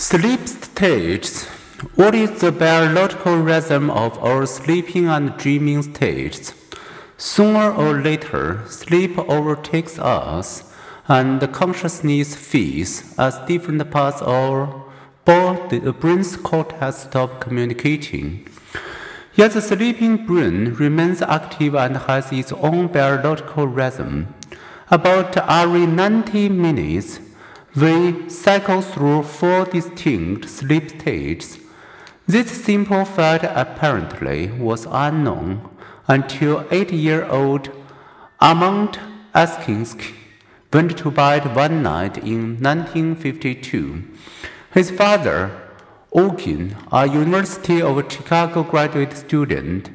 Sleep states. What is the biological rhythm of our sleeping and dreaming states? Sooner or later, sleep overtakes us, and the consciousness fades as different parts of both the brain's cortex stop communicating. Yet the sleeping brain remains active and has its own biological rhythm. About every 90 minutes, we cycle through four distinct sleep states. This simple fact apparently was unknown until eight-year-old Armand Aserinsky went to bed one night in 1952. His father, Eugene, a University of Chicago graduate student,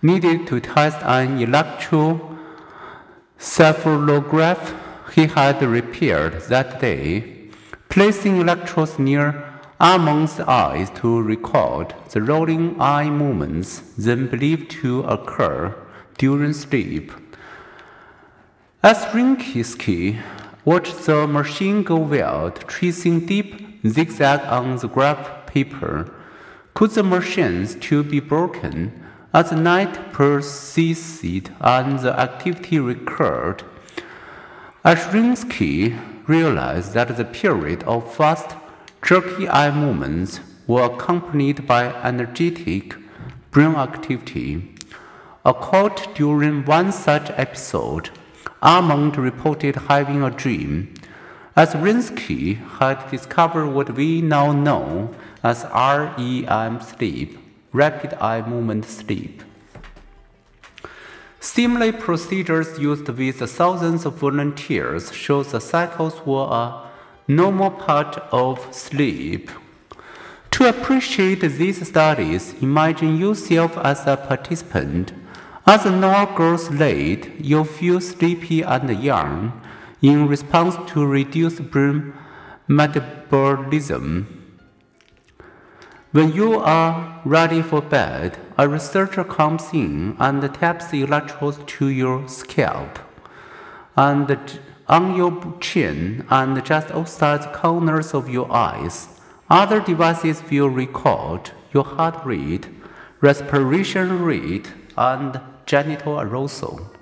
needed to test an electroencephalograph he had repaired that day, placing electrodes near Armand's eyes to record the rolling eye movements then believed to occur during sleep. Aserinsky watched the machine go wild, tracing deep zigzag on the graph paper, could the machine still be broken as the night persisted and the activity recurred? Aserinsky realized that the period of fast, jerky eye movements were accompanied by energetic brain activity. A quote during one such episode, Armand reported having a dream. Aserinsky had discovered what we now know as REM sleep, rapid eye movement sleep. Similar procedures used with thousands of volunteers show the cycles were a normal part of sleep. To appreciate these studies, imagine yourself as a participant. As the night grows late, you feel sleepy and young in response to reduced brain metabolism. When you are ready for bed, a researcher comes in and taps the electrodes to your scalp and on your chin and just outside the corners of your eyes. Other devices will record your heart rate, respiration rate, and genital arousal.